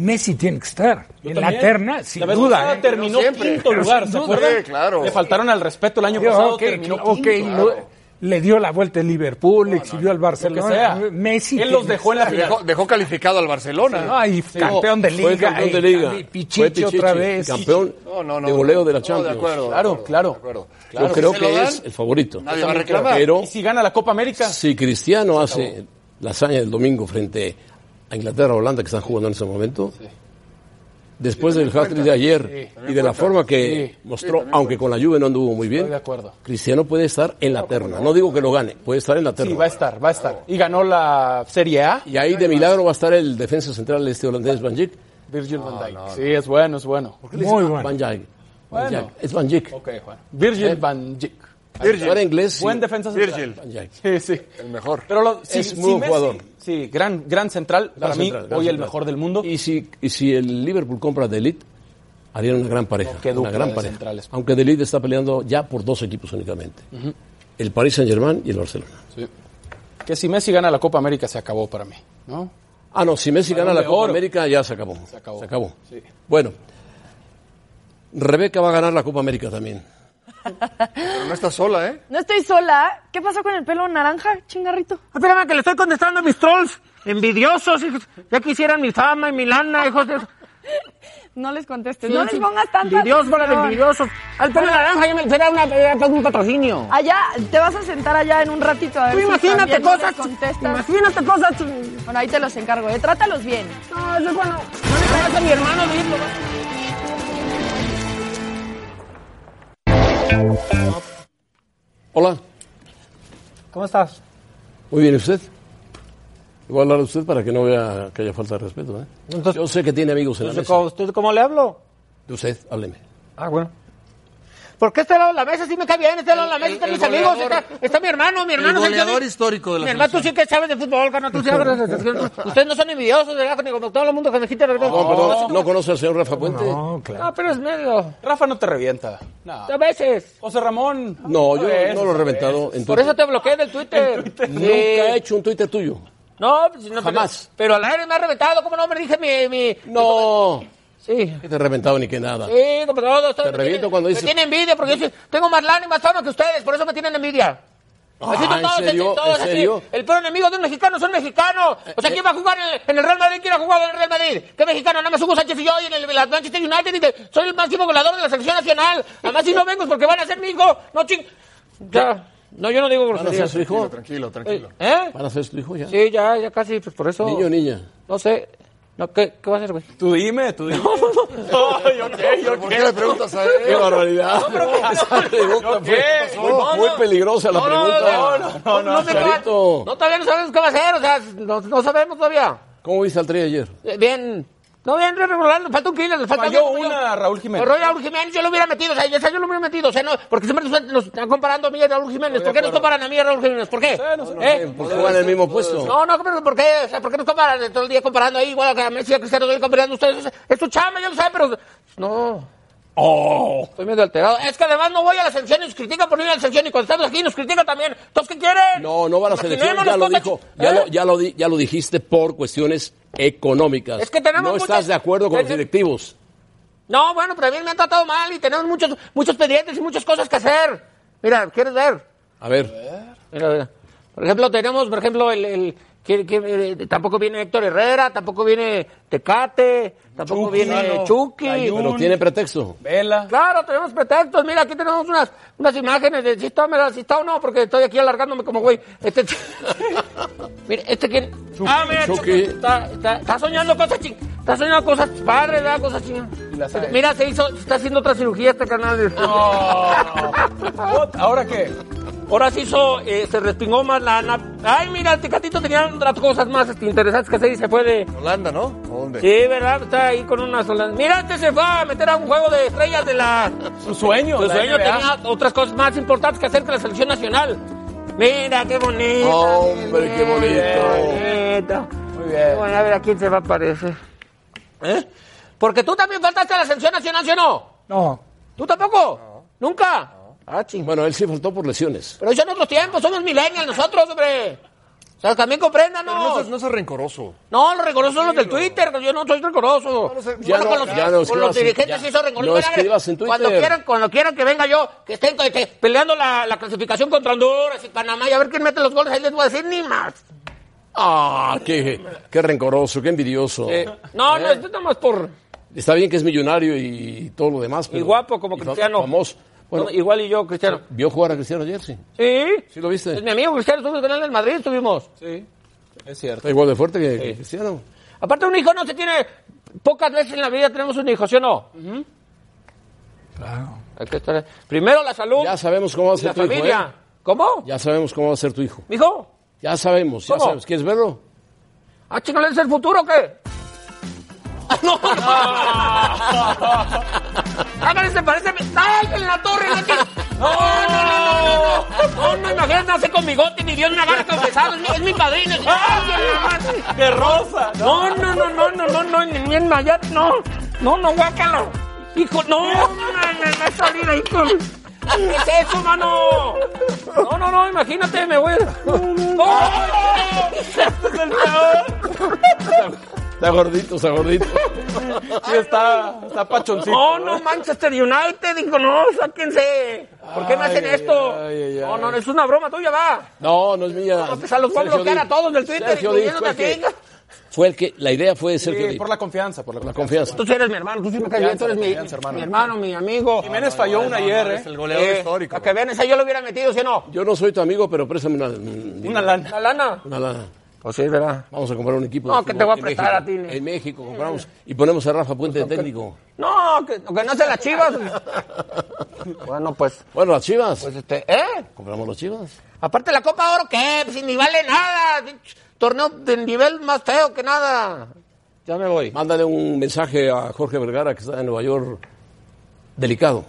S7: Messi tiene que estar en la terna, sin
S8: La vez
S7: duda.
S8: pasada
S7: ¿eh?
S8: terminó
S7: Siempre.
S8: quinto lugar, ¿se acuerdan?
S9: Sí, claro.
S8: Le faltaron al respeto el año
S7: Yo,
S8: pasado,
S7: ok,
S8: terminó quinto.
S7: le dio la vuelta el Liverpool, le exhibió al Barcelona.
S8: sea.
S7: Messi
S8: Él los dejó en la final.
S9: Dejó, dejó calificado al Barcelona.
S7: Ay, campeón de liga.
S6: Fue campeón de
S7: eh,
S6: liga.
S7: y
S6: Fue
S7: Pichichi otra vez.
S6: Campeón
S9: No, no, no.
S6: de goleo de la
S9: No,
S6: Champions.
S9: de acuerdo.
S8: Claro, claro.
S9: De acuerdo.
S6: Yo creo
S9: si
S6: que
S9: dan,
S6: es el favorito.
S9: Nadie va a reclamar.
S6: Pero
S8: Y si gana la Copa América,
S6: si Cristiano hace la hazaña del domingo frente a Inglaterra o Holanda que están jugando en ese momento, después del hat-trick de ayer y de la forma que mostró, aunque con la Juve no anduvo muy
S8: estoy
S6: bien,
S8: de acuerdo.
S6: Cristiano puede estar en la terna. No digo que lo gane, puede estar en la terna.
S8: Sí, va a estar, va a estar. Y ganó la Serie A.
S6: Y ahí de milagro va a estar el defensa central este holandés Van Dijk.
S8: Virgil van Dijk. Sí, es bueno, es bueno.
S6: Muy bueno. Van Dijk. Van
S8: Bueno.
S6: Dijk. Es Van Dijk.
S8: Ok, Juan. Virgil van Dijk.
S6: Virgil. Inglés. sí.
S8: Buen defensa central.
S9: Virgil.
S8: Sí, sí.
S9: El mejor.
S8: Pero lo, si,
S6: Es
S8: si
S6: muy buen
S8: Messi-
S6: jugador.
S8: Sí, gran, gran central. para mí,
S6: central,
S8: hoy el mejor del mundo.
S6: Y si, y si el Liverpool compra de Elite, harían una gran pareja. una gran
S8: de
S6: pareja.
S8: centrales.
S6: Aunque de Elite está peleando ya por dos equipos únicamente. El Paris Saint Germain y el Barcelona.
S8: Que si Messi gana la Copa América se acabó para mí. ¿no?
S6: Ah, no, si Messi gana la Copa
S8: oro.
S6: América ya se acabó.
S8: Se acabó.
S6: Se acabó.
S8: Sí.
S6: Bueno, Rebeca va a ganar la Copa América también.
S9: Pero no está sola, ¿eh?
S12: No estoy sola. ¿Qué pasó con el pelo naranja, chingarrito?
S16: Espérame que le estoy contestando a mis trolls. Envidiosos, hijos. Ya quisieran mi fama y mi lana, hijos de...
S12: No les contestes.
S16: Sí,
S12: no les pongas tanta
S16: Envidiosos, bola de envidiosos. Al pelo naranja ya me será una, era un patrocinio.
S12: Allá, te vas a sentar allá en un ratito a ver
S16: Tú
S12: si
S16: imagínate
S12: no
S16: cosas,
S12: contestas.
S16: imagínate cosas.
S12: Bueno, ahí te los encargo, ¿eh? Trátalos bien.
S16: No, eso es bueno. No le hagas a mi hermano Luis, lo
S6: Hola,
S16: ¿Cómo estás?
S6: muy bien, ¿y usted? Voy a hablar de usted para que no vea que haya falta de respeto. ¿eh?
S16: Entonces-
S6: Yo sé que tiene amigos en la mesa.
S16: ¿cómo, usted cómo le hablo?
S6: De usted, hábleme.
S16: Ah, bueno. ¿Por qué este lado de la mesa sí me cae bien? Este lado de la mesa están mis amigos. Está, está mi hermano, mi hermano.
S9: El goleador histórico de la
S16: Mi hermano, tú sí que sabes de fútbol, carnal. Tú sí sabes. Ustedes no son envidiosos, ¿verdad? Ni como todo el mundo que me quita
S6: No, perdón, ¿no conoce al señor Rafa Puente?
S7: No, claro.
S16: No, pero es medio.
S8: Rafa no te revienta. No.
S16: A veces.
S8: José Ramón.
S6: No, yo
S8: es,
S6: no lo he reventado en
S16: Por
S6: Twitter.
S16: eso te bloqueé del Twitter. Sí.
S6: Nunca he hecho un Twitter tuyo.
S16: No, pues, no,
S6: Jamás.
S16: Pero, pero al aire me ha reventado, ¿cómo no me dije mi. mi
S6: No,
S16: sí.
S6: que te he reventado ni que nada.
S16: Sí, como todo.
S6: Te reviento cuando dices-
S16: Me tiene envidia porque yo tengo más lana y más fama que ustedes, por eso me tienen envidia. Así
S6: Ah,
S16: son todos,
S6: ¿en serio?
S16: todos
S6: ¿En
S16: así.
S6: serio?
S16: El peor enemigo de un mexicano son mexicanos. O sea, ¿quién va a jugar en el, en el Real Madrid? ¿Quién ha jugado en el Real Madrid? ¿Qué mexicano? Nada más Hugo Sánchez y yo y en el, la Manchester United y de- soy el máximo goleador de la selección nacional. Además, si no vengo es porque van a ser mi hijo. No, ching. Ya. No, yo no digo
S6: ¿Van a ser
S16: groserías.
S6: su hijo?
S9: Tranquilo, tranquilo.
S16: ¿Eh?
S6: ¿Van a ser su hijo ya?
S16: Sí, ya, ya casi, pues por eso.
S6: ¿Niño o niña?
S16: No sé. No, ¿qué, ¿Qué va a hacer, güey?
S8: Tú dime, tú dime. No, yo qué, yo
S9: ¿Por qué le preguntas a él?
S6: ¡Qué barbaridad! Esa pregunta fue muy,
S16: No,
S6: muy
S16: no.
S6: peligrosa la
S16: No, no,
S6: pregunta.
S16: no, no, no, no, va-
S6: Charito.
S16: no, todavía no sabemos qué va a hacer, o sea, no, no sabemos todavía.
S6: ¿Cómo viste al tri ayer?
S16: Bien, no, bien regular, le falta un kilo, le falta
S8: Falló
S16: un-
S8: una a Raúl Jiménez.
S16: Pero Raúl Jiménez yo lo hubiera metido, o sea, yo lo hubiera metido, o sea, no, porque siempre nos, nos están comparando a mí y a Raúl Jiménez. ¿Por qué nos comparan a mí y a Raúl Jiménez? ¿Por qué? ¿Eh?
S6: Porque juegan en el mismo puesto.
S16: No, no, pero ¿por qué? O sea, ¿por qué nos comparan todo el día comparando ahí igual que a Messi y a Cristiano comparando ustedes? Es- Es tu chamba, yo lo sé, pero no. Oh, estoy medio alterado. Es que además no voy a la selección y nos critican por no ir a la selección y cuando estamos aquí nos critican también. ¿Entonces qué quieren?
S6: No, no va a la selección, ya lo dijo, ya,
S16: ¿Eh?
S6: lo, ya, lo, di- ya lo dijiste por cuestiones económicas.
S16: Es que tenemos
S6: no
S16: muchas-
S6: estás de acuerdo con los directivos.
S16: No, bueno, pero también me han tratado mal y tenemos muchos, muchos pendientes y muchas cosas que hacer. Mira, ¿quieres ver?
S6: A ver,
S16: Mira, mira. Por ejemplo, tenemos, por ejemplo, el... el eh, tampoco viene Héctor Herrera, tampoco viene Tecate, tampoco
S8: Chucky,
S16: viene. Chucky.
S6: Pero tiene pretexto.
S8: Vela.
S16: Claro, tenemos pretextos. Mira, aquí tenemos unas, unas imágenes de si está, si está o no, porque estoy aquí alargándome como güey. Este, mira, este que... ah, mira,
S6: Chucky.
S16: Chucky. Está, está, está soñando cosas ching... Está soñando cosas padres, ¿verdad? Cosas
S8: hay.
S16: Mira, se hizo, está haciendo otra cirugía este canal.
S8: ¿Ahora qué?
S16: Ahora se hizo, eh, se respingó más la... Ay, mira, el Tecatito tenía otras cosas más este, interesantes que hacer y se fue de...
S9: Holanda, ¿no? ¿O dónde?
S16: Sí, ¿verdad? Está ahí con unas solas. Mira, este se fue a meter a un juego de estrellas de la...
S8: Su sueño.
S16: Su sueño
S8: NBA.
S16: tenía otras cosas más importantes que hacer que la selección nacional. Mira, qué bonito.
S6: Hombre, qué bonito.
S8: Muy bien.
S16: Bueno, a ver a quién se va a parecer. ¿Eh? Porque tú también faltaste a la selección nacional, ¿sí o no?
S7: No.
S16: ¿Tú tampoco? ¿Nunca? Ah, ching.
S6: Bueno, él sí faltó por lesiones.
S16: Pero son otros tiempos, somos millennials nosotros, hombre. O sea, también compréndanos.
S9: Pero no seas, no seas rencoroso.
S16: No, los rencorosos son los del Twitter, yo no soy rencoroso.
S6: Ya
S16: Bueno,
S6: no-
S16: con los,
S6: ya no
S16: con los
S6: en-
S16: dirigentes sí son rencorosos.
S6: No en
S16: Cuando quieran, cuando quieran que venga yo, que estén que- peleando la, la clasificación contra Honduras y Panamá y a ver quién mete los goles, ahí les voy a decir ni más.
S6: Ah, qué, qué rencoroso, qué envidioso.
S16: No, no, esto nada más por...
S6: Está bien que es millonario y todo lo demás.
S16: Y
S6: pero-
S16: guapo como
S6: y
S16: Cristiano.
S6: Famoso. Bueno,
S16: No, igual y yo, Cristiano.
S6: ¿Vio jugar a Cristiano ayer? Sí.
S16: Sí.
S6: ¿Sí lo viste?
S16: Es mi amigo Cristiano, estuvimos con él en Madrid, estuvimos.
S8: Sí, es cierto.
S6: Está igual de fuerte que, que Cristiano.
S16: Aparte un hijo no se tiene... Pocas veces en la vida tenemos un hijo, ¿sí o no?
S7: Claro.
S16: Hay que estar... Primero la salud.
S6: Ya sabemos cómo va a
S16: y
S6: ser
S16: la
S6: tu hijo,
S16: familia.
S6: ¿eh?
S16: ¿Cómo?
S6: Ya sabemos cómo va a ser tu hijo.
S16: ¿Mijo?
S6: Ya sabemos, ya
S16: ¿Cómo?
S6: sabemos. ¿Quieres verlo?
S16: ¿Ah, chingale, es el futuro o qué? ¡No! ¡Hágale, se parece! ¡Ay, en la torre! la que- ¡No, no, no, no, no! No, no, imagínate, nace con bigote ni Dios me agarra confesado. Es mi, es mi padrino. ¡Ay,
S8: ¡Qué rosa!
S16: No, no, no, no, no, no, no, ni en Mayat, no. No, no, guácalo. Hijo, no, me, me va a salir ahí con... ¿Qué es eso, mano? No, no, no, imagínate, me voy. ¡Este el peor!
S6: Está gordito, está gordito.
S8: Sí, está, está pachoncito.
S16: No, no, Manchester United, digo, no, sáquense. ¿Por qué me hacen
S6: Ay,
S16: esto?
S6: ay, ay,
S16: No,
S6: ay.
S16: no, es una broma tuya, va.
S6: No, no es mía.
S16: No, pues a los voy a bloquear a todos del Twitter,
S6: Sergio
S16: incluyéndote a ti.
S6: Que- Fue el que, la idea fue de Sergio
S8: Sí, por la confianza, por la
S6: La
S8: confianza.
S6: confianza.
S16: Tú eres mi hermano, tú sí me caes bien, tú eres mi,
S8: hermano.
S16: mi hermano, mi amigo.
S8: Jiménez falló una ayer, ¿eh?
S9: el goleador
S16: Eh,
S9: histórico.
S16: A que vean, esa yo lo hubiera metido, ¿sí o no?
S6: Yo no soy tu amigo, pero préstame una,
S8: Una lana.
S16: La lana.
S6: una lana.
S16: Pues sí, ¿verdad?
S6: Vamos a comprar un equipo.
S16: No,
S6: de
S16: que te voy a prestar a ti, ¿no?
S6: En México compramos y ponemos a Rafa Puente de técnico.
S16: No, que, que no se las chivas. bueno, pues,
S6: Bueno, las chivas.
S16: pues este, ¿eh?
S6: Compramos las chivas.
S16: Aparte la Copa Oro, ¿qué? Pues ni vale nada. Torneo de nivel más feo que nada. Ya me voy.
S6: Mándale un mensaje a Jorge Vergara, que está en Nueva York, delicado.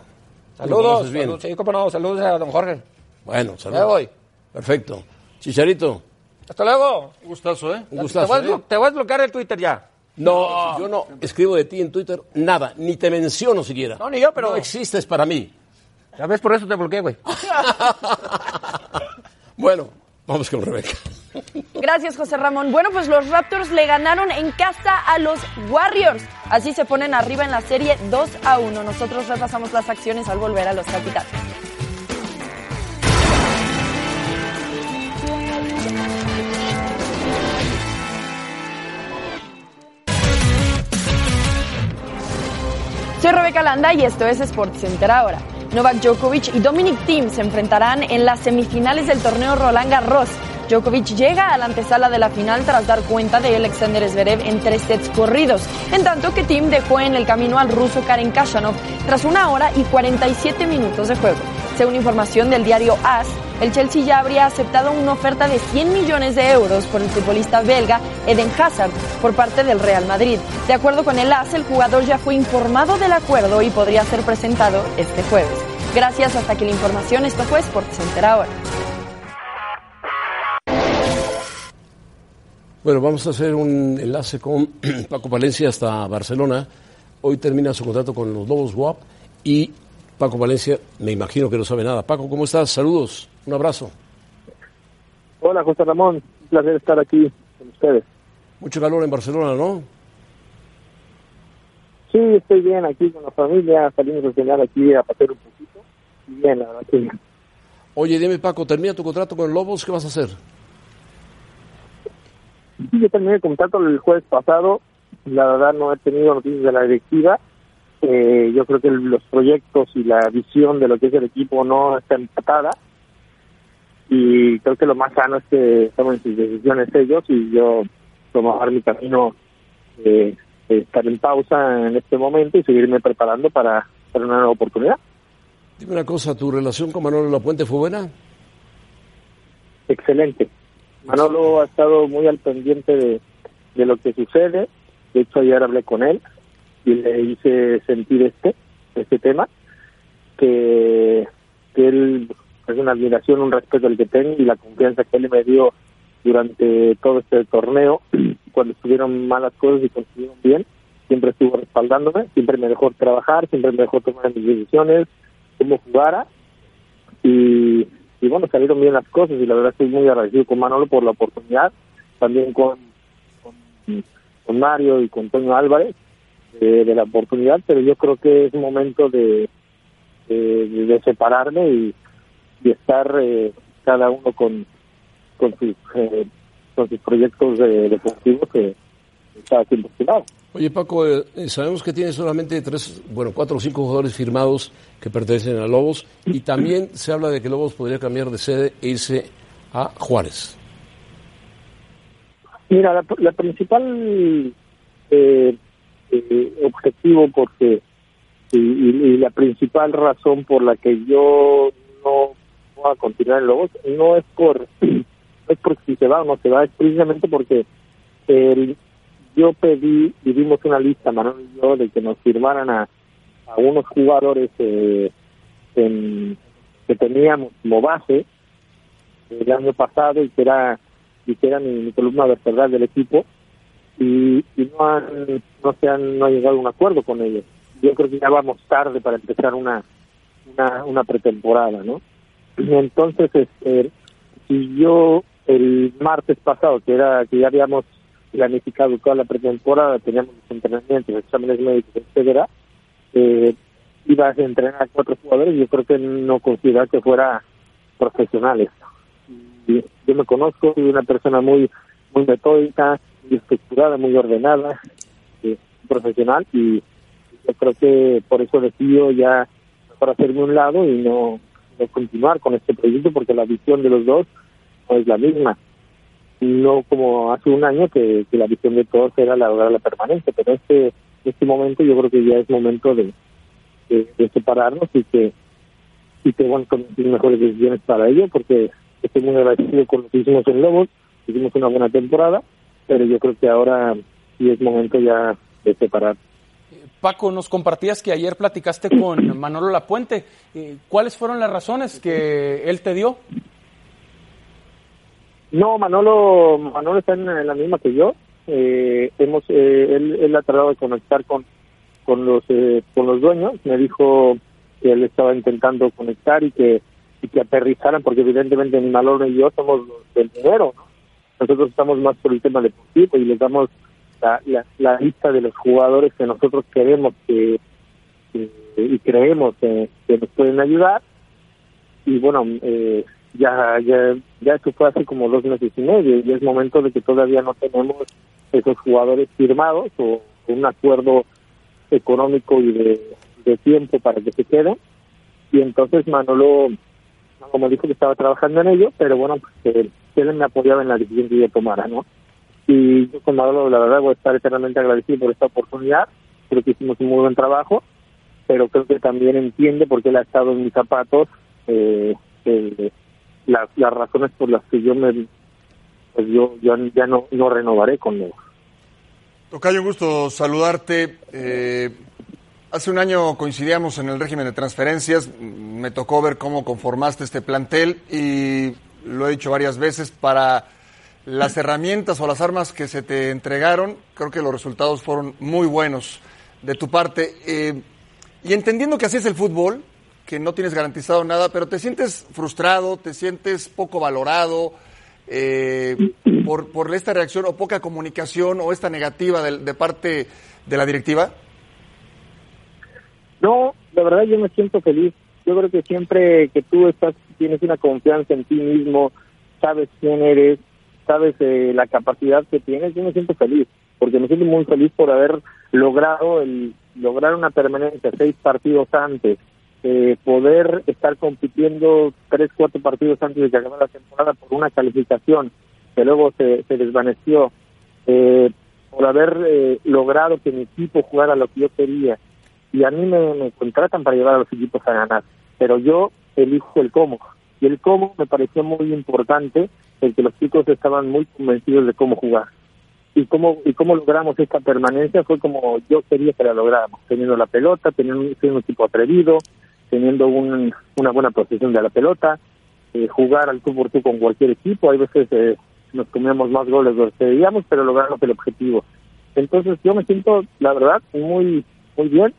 S16: Saludos.
S6: bien.
S16: saludos, sí, cómo no, saludos a don Jorge.
S6: Bueno, saludos.
S16: Ya voy.
S6: Perfecto. Chicharito,
S16: Hasta luego.
S9: Un gustazo, ¿eh?
S6: un
S16: te,
S6: gustazo.
S16: voy a,
S6: ¿eh?
S16: te voy a bloquear el Twitter ya.
S6: No, yo no escribo de ti en Twitter nada, ni te menciono siquiera.
S16: No, ni yo, pero...
S6: No existes para mí.
S16: Ya ves, por eso te bloqueé, güey.
S6: Bueno, vamos con Rebeca.
S12: Gracias, José Ramón. Bueno, pues los Raptors le ganaron en casa a los Warriors. Así se ponen arriba en la serie 2 a 1. Nosotros repasamos las acciones al volver a los capitanes. Soy Rebeca Landa y esto es SportsCenter ahora. Novak Djokovic y Dominic Thiem se enfrentarán en las semifinales del torneo Roland Garros. Djokovic llega a la antesala de la final tras dar cuenta de Alexander Zverev en tres sets corridos, en tanto que Thiem dejó en el camino al ruso Karen Khachanov tras una hora y 47 minutos de juego. Según información del diario AS, el Chelsea ya habría aceptado una oferta de 100 millones de euros por el futbolista belga Eden Hazard por parte del Real Madrid. De acuerdo con el AS, el jugador ya fue informado del acuerdo y podría ser presentado este jueves. Gracias, hasta aquí la información. Esto fue SportsCenter ahora.
S6: Bueno, vamos a hacer un enlace con Paco Valencia hasta Barcelona. Hoy termina su contrato con los Lobos WAP y Paco Valencia, me imagino que no sabe nada. Paco, ¿cómo estás? Saludos, un abrazo.
S17: Hola, José Ramón. Un placer estar aquí con ustedes.
S6: Mucho calor en Barcelona, ¿no?
S17: Sí, estoy bien aquí con la familia. Salimos a cenar aquí a pasear un poquito. Y bien, la verdad que bien.
S6: Oye, dime Paco, termina tu contrato con Lobos, ¿qué vas a hacer?
S17: Sí, yo terminé el contrato el jueves pasado. La verdad no he tenido noticias de la directiva. Eh, yo creo que los proyectos y la visión de lo que es el equipo no está empatada. Y creo que lo más sano es que tomen sus decisiones ellos y yo tomar mi camino, eh, de estar en pausa en este momento y seguirme preparando para, para una nueva oportunidad.
S6: Dime una cosa, ¿tu relación con Manolo Lapuente fue buena?
S17: excelente. Manolo ha estado muy al pendiente de, de lo que sucede. De hecho, ayer hablé con él y le hice sentir este, este tema, que, él es una admiración, un respeto el que tengo y la confianza que él me dio durante todo este torneo, cuando estuvieron malas cosas y cuando estuvieron bien, siempre estuvo respaldándome, siempre me dejó trabajar, siempre me dejó tomar mis decisiones, cómo jugara y, y bueno, salieron bien las cosas y la verdad estoy muy agradecido con Manolo por la oportunidad, también con, con, Mario y con Toño Álvarez eh, de la oportunidad, pero yo creo que es momento de, de, de separarme y, y estar eh, cada uno con, con, sus, eh, con sus proyectos de, deportivos que está haciendo lado.
S6: Oye Paco, eh, eh, sabemos que tiene solamente tres, bueno, cuatro o cinco jugadores firmados que pertenecen a Lobos y también se habla de que Lobos podría cambiar de sede e irse a Juárez.
S17: Mira, la, la principal eh, eh, objetivo porque y, y, la principal razón por la que yo no voy a continuar en Lobos no es por no es porque si se va o no se va, es precisamente porque el, yo pedí, vivimos una lista, Manuel y yo, de que nos firmaran a, a unos jugadores eh, que teníamos como base el año pasado y que era, y que era mi, mi columna vertebral del equipo y, y no han, no se han, no ha llegado a un acuerdo con ellos. Yo creo que ya vamos tarde para empezar una, una, una pretemporada, ¿no? Y entonces, este, si yo el martes pasado, que era que ya habíamos planificado toda la pretemporada, teníamos los entrenamientos, exámenes médicos, etcétera, eh, iba a entrenar a cuatro jugadores, yo creo que no consideraba que fuera profesionales. Yo me conozco, soy una persona muy muy metódica, estructurada, muy ordenada, eh, profesional, y yo creo que por eso decido ya mejor hacerme un lado y no, no continuar con este proyecto, porque la visión de los dos no es la misma. No como hace un año que, que la visión de todos era lograr la permanencia, pero este este momento yo creo que ya es momento de, separarnos y que y que bueno mejores decisiones para ello porque estoy muy agradecido con lo que hicimos en Lobos, hicimos una buena temporada, pero yo creo que ahora sí es momento ya de separar.
S8: Paco, nos compartías que ayer platicaste con Manolo Lapuente. Eh, ¿Cuáles fueron las razones que él te dio?
S17: No, Manolo, Manolo está en la misma que yo. Eh, hemos, eh, él, él, ha tratado de conectar con con los eh, con los dueños. Me dijo que él estaba intentando conectar y que y que aterrizaran, porque evidentemente ni Manolo ni yo somos del dinero. ¿no? Nosotros estamos más por el tema deportivo y les damos la, lista de los jugadores que nosotros queremos que, que y creemos que, nos pueden ayudar. Y bueno, eh, ya, ya, ya esto fue hace como dos meses y medio y es momento de que todavía no tenemos esos jugadores firmados o un acuerdo económico y de tiempo para que se queden. Y entonces Manolo, como dijo que estaba trabajando en ello, pero bueno, pues él, él me apoyaba en la decisión que yo tomara, ¿no? Y yo con Manolo, la verdad, voy a estar eternamente agradecido por esta oportunidad. Creo que hicimos un muy buen trabajo, pero creo que también entiende porque él ha estado en mis zapatos eh, eh, las, razones por las que yo me pues yo, yo ya no, no renovaré con.
S9: Tocayo, un gusto saludarte. Eh, hace un año coincidíamos en el régimen de transferencias. Me tocó ver cómo conformaste este plantel y lo he dicho varias veces para las herramientas o las armas que se te entregaron. Creo que los resultados fueron muy buenos de tu parte. Eh, y entendiendo que así es el fútbol, que no tienes garantizado nada, pero te sientes frustrado, te sientes poco valorado eh, por, por esta reacción o poca comunicación o esta negativa de, de, parte de la directiva?
S17: No, la verdad yo me siento feliz. Yo creo que siempre que tú estás tienes una confianza en ti mismo, sabes quién eres, sabes eh, la capacidad que tienes, yo me siento feliz, porque me siento muy feliz por haber logrado el lograr una permanencia seis partidos antes, eh, poder estar compitiendo tres, cuatro partidos antes de que acabe la temporada por una calificación que luego se, se desvaneció, eh, por haber eh, logrado que mi equipo jugara lo que yo quería. Y a mí me, contratan para llevar a los equipos a ganar, pero yo elijo el cómo. Y el cómo me pareció muy importante, el que los chicos estaban muy convencidos de cómo jugar. Y cómo, y cómo logramos esta permanencia fue como yo quería que la lográramos, teniendo la pelota, teniendo un, un equipo atrevido, teniendo un, una buena posición de la pelota, eh, jugar al tú por tú con cualquier equipo. Hay veces eh, nos comíamos más goles de los que debíamos, pero logramos el objetivo. Entonces yo me siento, la verdad, muy muy bien,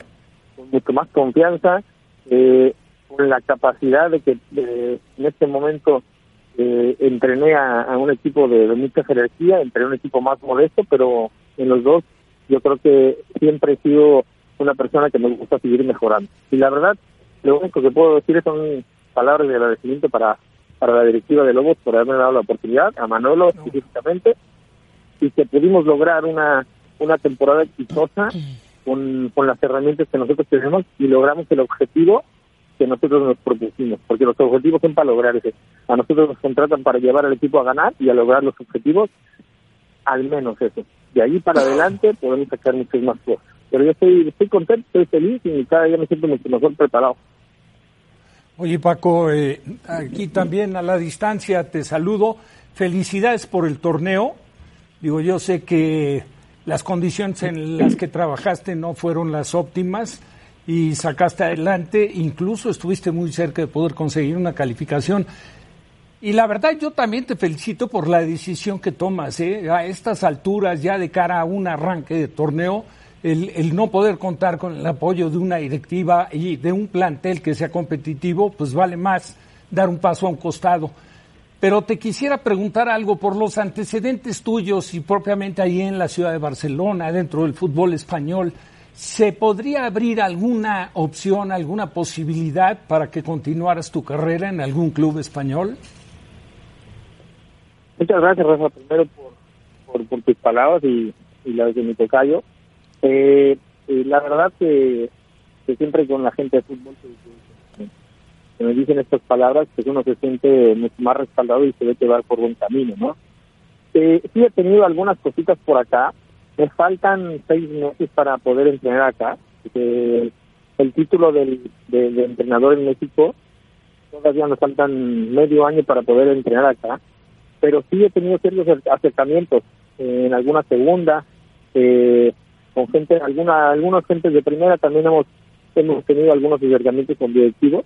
S17: con mucho más confianza, eh, con la capacidad de que eh, en este momento eh, entrené a, a un equipo de, de mucha jerarquía, entrené a un equipo más modesto, pero en los dos yo creo que siempre he sido una persona que me gusta seguir mejorando. Y la verdad, lo único que puedo decir son palabras de agradecimiento para, para la directiva de Lobos por haberme dado la oportunidad, a Manolo específicamente, y que pudimos lograr una, una temporada exitosa con, con las herramientas que nosotros tenemos y logramos el objetivo que nosotros nos propusimos, porque los objetivos son para lograr ese. A nosotros nos contratan para llevar al equipo a ganar y a lograr los objetivos, al menos eso. De ahí para adelante podemos sacar muchas más cosas. Pero yo estoy, estoy contento, estoy feliz y cada día me siento mucho mejor preparado.
S7: Oye Paco, eh, aquí también a la distancia te saludo. Felicidades por el torneo. Digo, yo sé que las condiciones en las que trabajaste no fueron las óptimas y sacaste adelante, incluso estuviste muy cerca de poder conseguir una calificación. Y la verdad yo también te felicito por la decisión que tomas, ¿eh? a estas alturas ya de cara a un arranque de torneo, el, el, no poder contar con el apoyo de una directiva y de un plantel que sea competitivo, pues vale más dar un paso a un costado. Pero te quisiera preguntar algo por los antecedentes tuyos y propiamente ahí en la ciudad de Barcelona, dentro del fútbol español. ¿Se podría abrir alguna opción, alguna posibilidad para que continuaras tu carrera en algún club español?
S17: Muchas gracias, Rafa, primero por, tus palabras y, y las de mi tocayo. Eh, eh, la verdad que, siempre con la gente de fútbol que, me dicen estas palabras, pues uno se siente más respaldado y se ve que va por buen camino, ¿no? Eh, sí he tenido algunas cositas por acá, me faltan seis meses para poder entrenar acá. el título del, de, de, entrenador en México, todavía nos faltan medio año para poder entrenar acá, pero sí he tenido ciertos acercamientos eh, en alguna segunda, eh, con gente, alguna, algunos gentes de primera también hemos, hemos tenido algunos acercamientos con directivos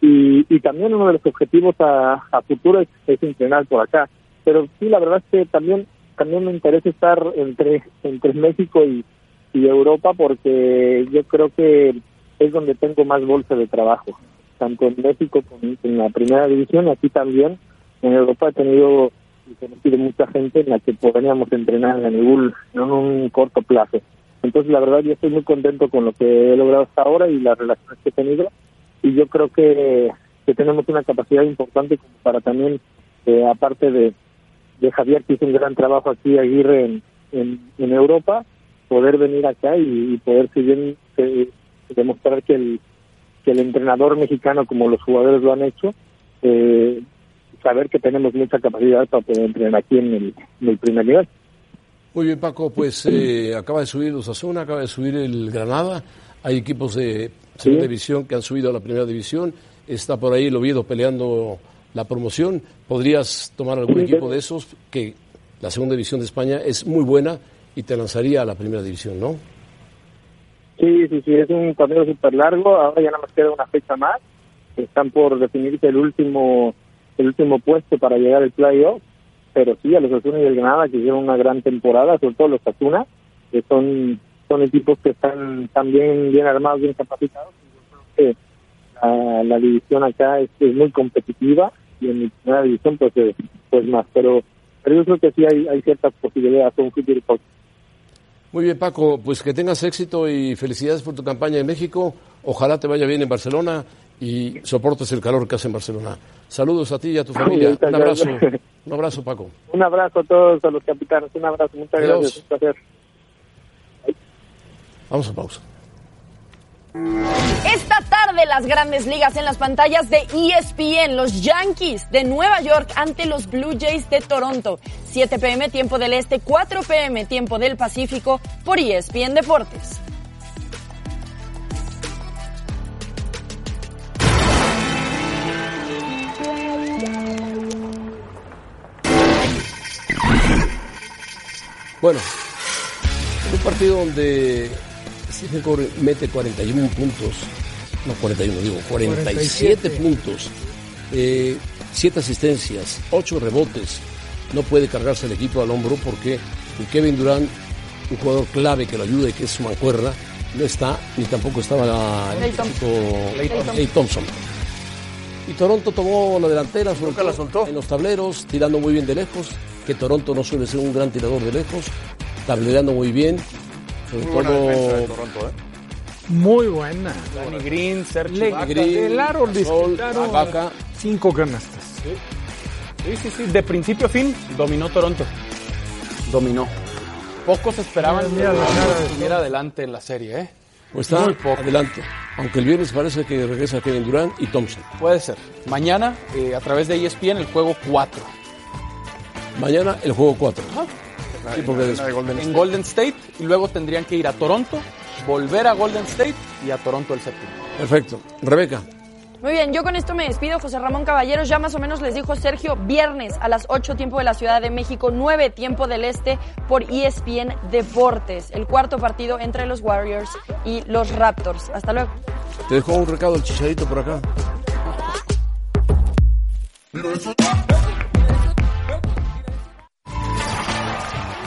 S17: y, y también uno de los objetivos a, a futuro es, entrenar por acá. Pero sí, la verdad es que también también me interesa estar entre entre México y, y, Europa porque yo creo que es donde tengo más bolsa de trabajo, tanto en México como en la primera división, aquí también. En Europa he tenido y conocido mucha gente en la que podríamos entrenar en el en un corto plazo. Entonces, la verdad, yo estoy muy contento con lo que he logrado hasta ahora y las relaciones que he tenido. Y yo creo que, que tenemos una capacidad importante para también, eh, aparte de, de Javier, que hizo un gran trabajo aquí, Aguirre, en, en, en Europa, poder venir acá y, poder, si eh, demostrar que el, que el entrenador mexicano, como los jugadores lo han hecho, eh, saber que tenemos mucha capacidad para poder entrenar aquí en el, en el primer nivel.
S6: Muy bien, Paco, pues eh, acaba de subir Osasuna, acaba de subir el Granada, hay equipos de segunda ¿Sí? división que han subido a la primera división, está por ahí el Oviedo peleando la promoción, ¿podrías tomar algún equipo de esos que la segunda división de España es muy buena y te lanzaría a la primera división, ¿no?
S17: Sí, sí, sí, es un torneo súper largo, ahora ya nada más queda una fecha más, están por definirse el último el último puesto para llegar al playoff, pero sí, a los Asuna y el Granada que hicieron una gran temporada, sobre todo los Asuna, que son, son equipos que están también bien armados, bien capacitados, y yo creo que la, la división acá es, es, muy competitiva y en mi primera división pues, eh, pues más, pero, pero yo creo que sí hay, hay ciertas posibilidades con fútbol
S6: Muy bien, Paco, pues que tengas éxito y felicidades por tu campaña en México. Ojalá te vaya bien en Barcelona y soportes el calor que hace en Barcelona. Saludos a ti y a tu familia. Un abrazo. Un abrazo, Paco.
S17: Un abrazo a todos, a los capitanes. Un abrazo. Muchas
S6: Adiós.
S17: gracias. Un placer.
S6: Vamos a pausa.
S12: Esta tarde las grandes ligas en las pantallas de ESPN, los Yankees de Nueva York ante los Blue Jays de Toronto. 7 pm tiempo del Este, 4 pm tiempo del Pacífico por ESPN Deportes.
S6: Bueno, en un partido donde Mete 41 puntos, no 41, digo 47,
S7: 47.
S6: puntos, eh, 7 asistencias, 8 rebotes, no puede cargarse el equipo al hombro porque Kevin Durant, un jugador clave que lo ayude, que es su mancuerna, no está, ni tampoco estaba el chico
S12: Thompson.
S6: Thompson. Y Toronto tomó la delantera, sobre
S9: Nunca la
S6: todo
S9: soltó.
S6: en los tableros, tirando muy bien de lejos, que Toronto no suele ser un gran tirador de lejos, tablereando muy bien,
S9: Muy buena
S6: todo
S9: defensa de Toronto, ¿eh?
S7: Muy buena.
S8: Danny Green, Sergio.
S6: Green, Gasol,
S7: cinco canastas.
S8: Sí, sí, sí. De principio a fin, dominó Toronto. Dominó. Pocos esperaban que estuviera adelante en la serie, ¿eh?
S6: Pues está
S8: Muy poco.
S6: adelante. Aunque el viernes parece que regresa Kevin Durant y Thompson.
S8: Puede ser. Mañana, eh, a través de ESPN, el juego 4.
S6: Mañana el juego 4. Sí, porque
S9: La
S6: des-
S9: de Golden
S8: En
S9: State.
S8: Golden State. Y luego tendrían que ir a Toronto, volver a Golden State y a Toronto el séptimo.
S6: Perfecto. Rebeca.
S12: Muy bien, yo con esto me despido. José Ramón Caballeros, ya más o menos les dijo Sergio, viernes a las 8 tiempo de la Ciudad de México, 9 tiempo del Este por ESPN Deportes. El cuarto partido entre los Warriors y los Raptors. Hasta luego.
S6: Te dejó un recado el chicharito por acá.